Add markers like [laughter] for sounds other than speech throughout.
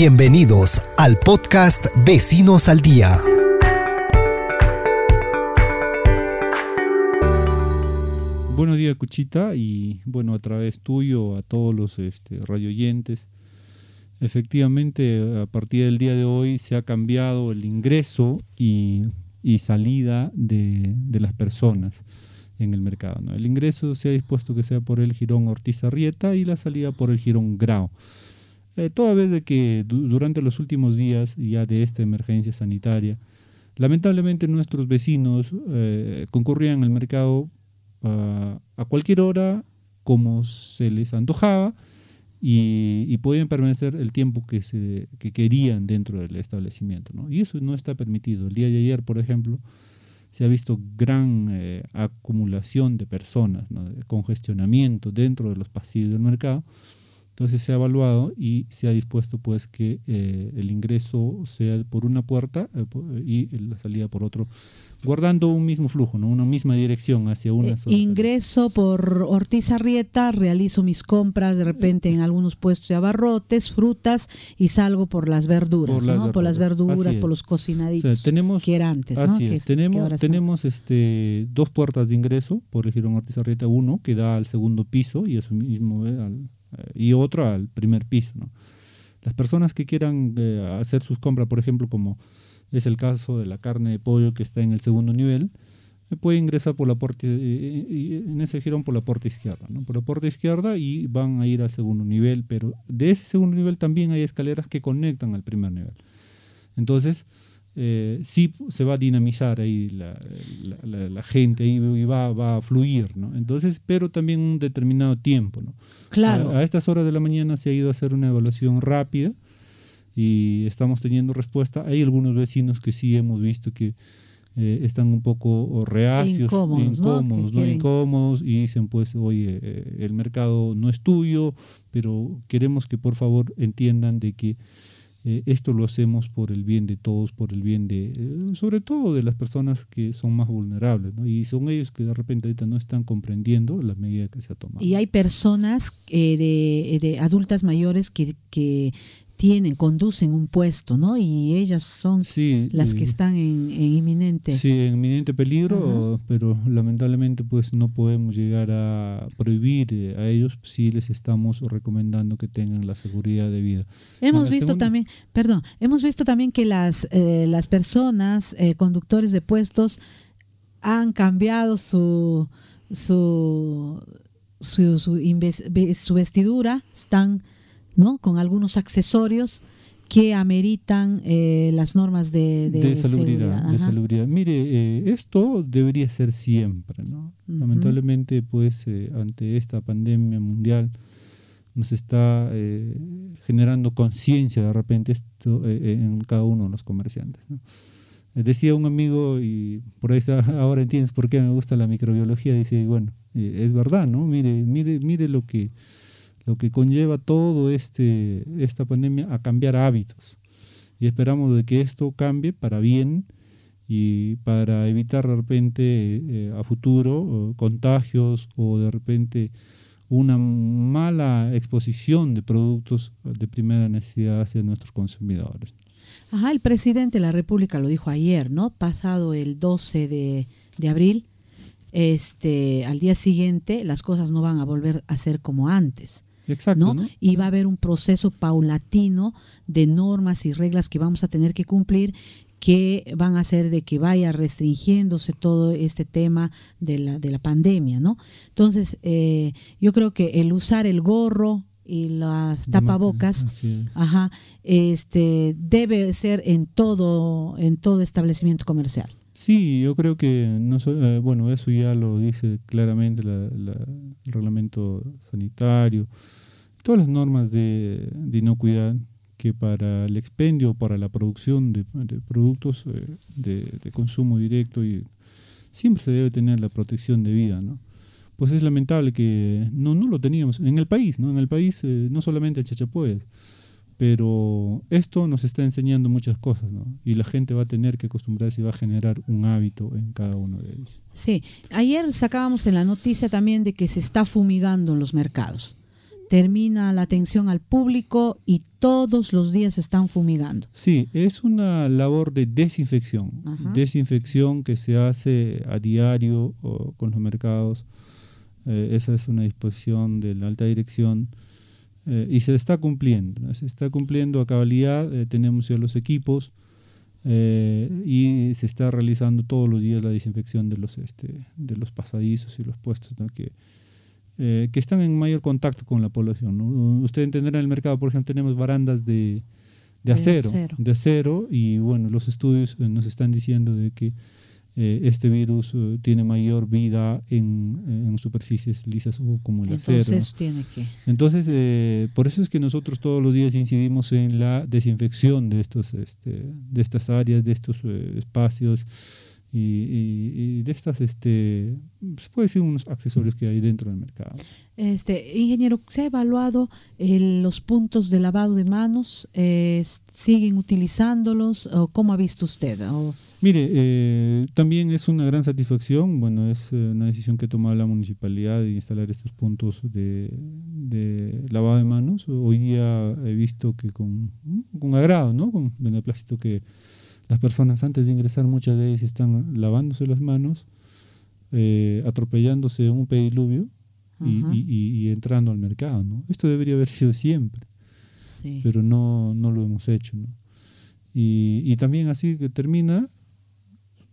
Bienvenidos al podcast Vecinos al Día. Buenos días, Cuchita, y bueno, a través tuyo, a todos los este, radioyentes. Efectivamente, a partir del día de hoy se ha cambiado el ingreso y, salida de, las personas en el mercado. El ingreso se ha dispuesto que sea por el jirón Ortiz Arrieta y la salida por el jirón Grau. Eh, toda vez de que durante los últimos días ya de esta emergencia sanitaria, lamentablemente nuestros vecinos eh, concurrían al mercado a cualquier hora como se les antojaba y, podían permanecer el tiempo que, se, querían dentro del establecimiento. Y eso no está permitido. El día de ayer, por ejemplo, se ha visto gran eh, acumulación de personas, de congestionamiento dentro de los pasillos del mercado entonces se ha evaluado y se ha dispuesto pues que eh, el ingreso sea por una puerta eh, y la salida por otro, guardando un mismo flujo, ¿no? una misma dirección hacia una eh, Ingreso por Ortiz Arrieta, realizo mis compras de repente en algunos puestos de abarrotes, frutas y salgo por las verduras, por, ¿no? por las verduras, por los cocinaditos tenemos, que era antes. Así es. tenemos, tenemos este, dos puertas de ingreso por el Girón Ortiz Arrieta, uno que da al segundo piso y eso mismo al eh, y otro al primer piso. ¿no? Las personas que quieran eh, hacer sus compras, por ejemplo, como es el caso de la carne de pollo que está en el segundo nivel, eh, puede ingresar por la puerta, en ese girón por la puerta izquierda, ¿no? por la puerta izquierda y van a ir al segundo nivel, pero de ese segundo nivel también hay escaleras que conectan al primer nivel. Entonces, eh, sí se va a dinamizar ahí la, gente y va, va, a fluir, ¿no? Entonces, pero también un determinado tiempo, ¿no? Claro. A, estas horas de la mañana se ha ido a hacer una evaluación rápida y estamos teniendo respuesta. Hay algunos vecinos que sí hemos visto que eh, están un poco reacios, incómodos, incómodos, ¿no? incómodos y dicen pues, oye, eh, el mercado no es tuyo, pero queremos que por favor entiendan de que eh, esto lo hacemos por el bien de todos, por el bien de, eh, sobre todo de las personas que son más vulnerables, ¿no? Y son ellos que de repente ahorita no están comprendiendo la medida que se ha tomado. Y hay personas eh, de, de, adultas mayores que, que tienen, conducen un puesto, ¿no? Y ellas son las que están en, inminente. Sí, en inminente peligro, pero lamentablemente pues no podemos llegar a prohibir eh, a ellos si les estamos recomendando que tengan la seguridad de vida. Hemos visto también, perdón, hemos visto también que las, eh, las personas, eh, conductores de puestos, han cambiado su, su, su, su vestidura, están ¿no? Con algunos accesorios que ameritan eh, las normas de, de, salubridad, Mire, eh, esto debería ser siempre, ¿no? Lamentablemente, pues, eh, ante esta pandemia mundial, nos está generando conciencia de repente esto en cada uno de los comerciantes. Decía un amigo, y por ahí está, [laughs] ahora entiendes por qué me gusta la microbiología, dice, bueno, es verdad, ¿no? Mire, mire, mire lo que lo que conlleva todo este esta pandemia a cambiar hábitos y esperamos de que esto cambie para bien y para evitar de repente eh, a futuro contagios o de repente una mala exposición de productos de primera necesidad hacia nuestros consumidores. Ajá, el presidente de la República lo dijo ayer, ¿no? Pasado el 12 de, de abril, este, al día siguiente las cosas no van a volver a ser como antes. Exacto, ¿no? Y va a haber un proceso paulatino de normas y reglas que vamos a tener que cumplir que van a hacer de que vaya restringiéndose todo este tema de la, de la pandemia, ¿no? Entonces, eh, yo creo que el usar el gorro y las tapabocas, ajá, este, debe ser en todo, en todo establecimiento comercial. Sí, yo creo que no eh, bueno, eso ya lo dice claramente el reglamento sanitario, todas las normas de, inocuidad que para el expendio, para la producción de, productos eh, de, consumo directo, y siempre se debe tener la protección de vida, ¿no? Pues es lamentable que no, no lo teníamos en el país, ¿no? En el país, eh, no solamente en Chachapoyas, pero esto nos está enseñando muchas cosas, ¿no? Y la gente va a tener que acostumbrarse y va a generar un hábito en cada uno de ellos. Sí, ayer sacábamos en la noticia también de que se está fumigando en los mercados. termina la atención al público y todos los días están fumigando. Sí, es una labor de desinfección, desinfección que se hace a diario con los mercados. Eh, esa es una disposición de la alta dirección eh, y se está cumpliendo, se está cumpliendo a cabalidad, eh, tenemos ya los equipos y se está realizando todos los días la desinfección de los, este, de los pasadizos y los puestos que, que están en mayor contacto con la población. Usted entenderá en el mercado, por ejemplo, tenemos barandas de, de acero, de acero, y bueno, los estudios nos están diciendo de que eh, este virus eh, tiene mayor vida en, superficies lisas como el Entonces, acero. Tiene que... Entonces, eh, por eso es que nosotros todos los días incidimos en la desinfección de, estos, este, de estas áreas, de estos espacios y, de estas, este, se puede decir unos accesorios que hay dentro del mercado. Este, ingeniero, ¿se ha evaluado los puntos de lavado de manos? ¿Siguen utilizándolos? ¿O ¿Cómo ha visto usted? Mire, eh, también es una gran satisfacción, bueno, es eh, una decisión que ha tomado la municipalidad de instalar estos puntos de, lavado de manos. Hoy día he visto que con, con agrado, ¿no? Con beneplácito que las personas antes de ingresar muchas veces están lavándose las manos, eh, atropellándose un pediluvio y, entrando al mercado, ¿no? Esto debería haber sido siempre, pero no, no lo hemos hecho, ¿no? Y, y, también así que termina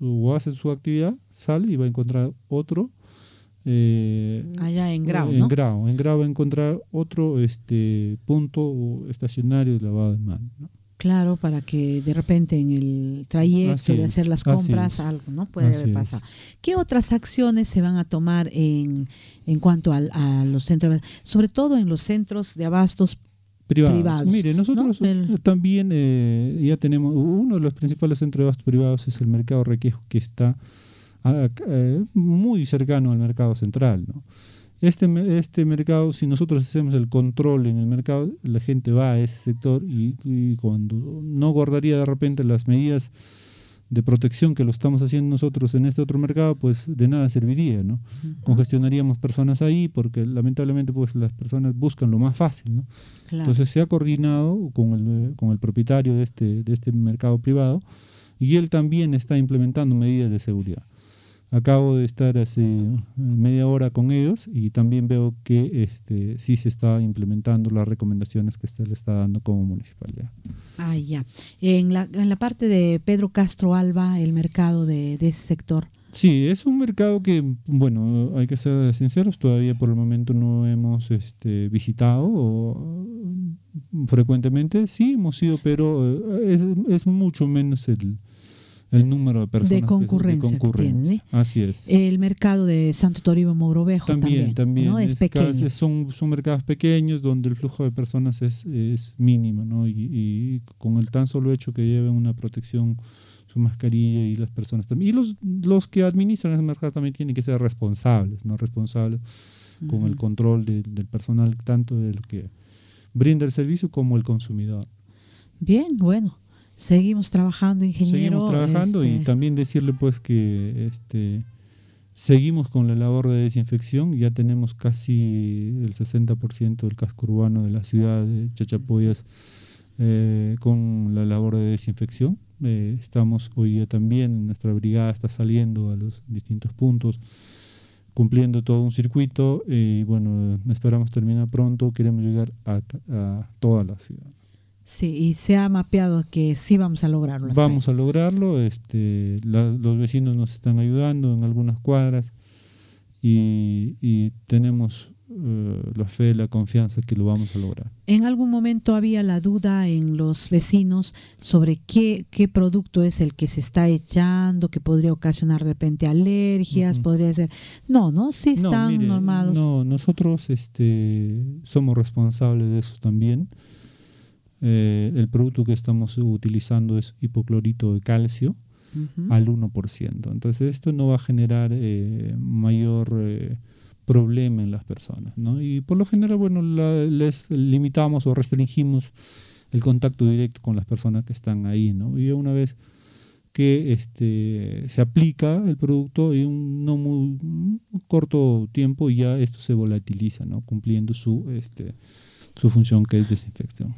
o hace su actividad, sale y va a encontrar otro. Eh, Allá en Grau, en Grau, en Grau va a encontrar otro este punto estacionario de lavado de manos. Claro, para que de repente en el trayecto de hacer las compras algo, ¿no? Puede haber pasado. ¿Qué otras acciones se van a tomar en, en cuanto a, a los centros, sobre todo en los centros de abastos privados. Mire, nosotros también eh, ya tenemos, uno de los principales centros de abastos privados es el mercado Requejo, que está muy cercano al mercado central. ¿no? Este, este mercado, si nosotros hacemos el control en el mercado, la gente va a ese sector y, y cuando no guardaría de repente las medidas de protección que lo estamos haciendo nosotros en este otro mercado, pues de nada serviría, ¿no? Congestionaríamos personas ahí porque lamentablemente pues las personas buscan lo más fácil, ¿no? Entonces se ha coordinado con el, con el propietario de este, de este mercado privado y él también está implementando medidas de seguridad. Acabo de estar hace media hora con ellos y también veo que este, sí se está implementando las recomendaciones que se le está dando como municipalidad. Ah, ya. En la, en la parte de Pedro Castro Alba, el mercado de, ese sector. Sí, es un mercado que, bueno, hay que ser sinceros, todavía por el momento no hemos este, visitado frecuentemente. Sí, hemos ido, pero eh, es, es mucho menos el, el número de personas. De concurrencia. Así es. El mercado de Santo Toribio Mogrovejo también, también, ¿no? es, pequeño. son, son mercados pequeños donde el flujo de personas es, es mínimo, ¿no? Y, con el tan solo hecho que lleven una protección, su mascarilla y las personas también. Y los, los que administran ese mercado también tienen que ser responsables, ¿no? Responsables con el control del personal, tanto del que brinda el servicio como el consumidor. Bien, bueno. Seguimos trabajando, ingeniero. Seguimos trabajando y este, también decirle pues que este seguimos con la labor de desinfección. Ya tenemos casi el 60% del casco urbano de la ciudad de Chachapoyas eh, con la labor de desinfección. Eh, estamos hoy día también, nuestra brigada está saliendo a los distintos puntos cumpliendo todo un circuito y bueno, esperamos terminar pronto, queremos llegar a toda la ciudad. Sí, y se ha mapeado que sí vamos a lograrlo. Vamos a lograrlo, este, los vecinos nos están ayudando en algunas cuadras y, tenemos eh, la fe, la confianza que lo vamos a lograr. ¿En algún momento había la duda en los vecinos sobre qué, qué producto es el que se está echando, que podría ocasionar de repente alergias, podría ser... No, ¿no? Sí están normados. No, nosotros este, somos responsables de eso también. Eh, el producto que estamos utilizando es hipoclorito de calcio al 1%. Entonces esto no va a generar eh, mayor eh, problema en las personas. ¿no? Y por lo general, bueno, les limitamos o restringimos el contacto directo con las personas que están ahí. ¿no? Y una vez que este, se aplica el producto en un no muy corto tiempo ya esto se volatiliza, ¿no? cumpliendo su, este, su función que es desinfección.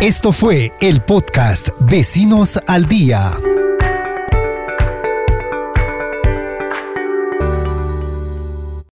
Esto fue el podcast Vecinos al Día.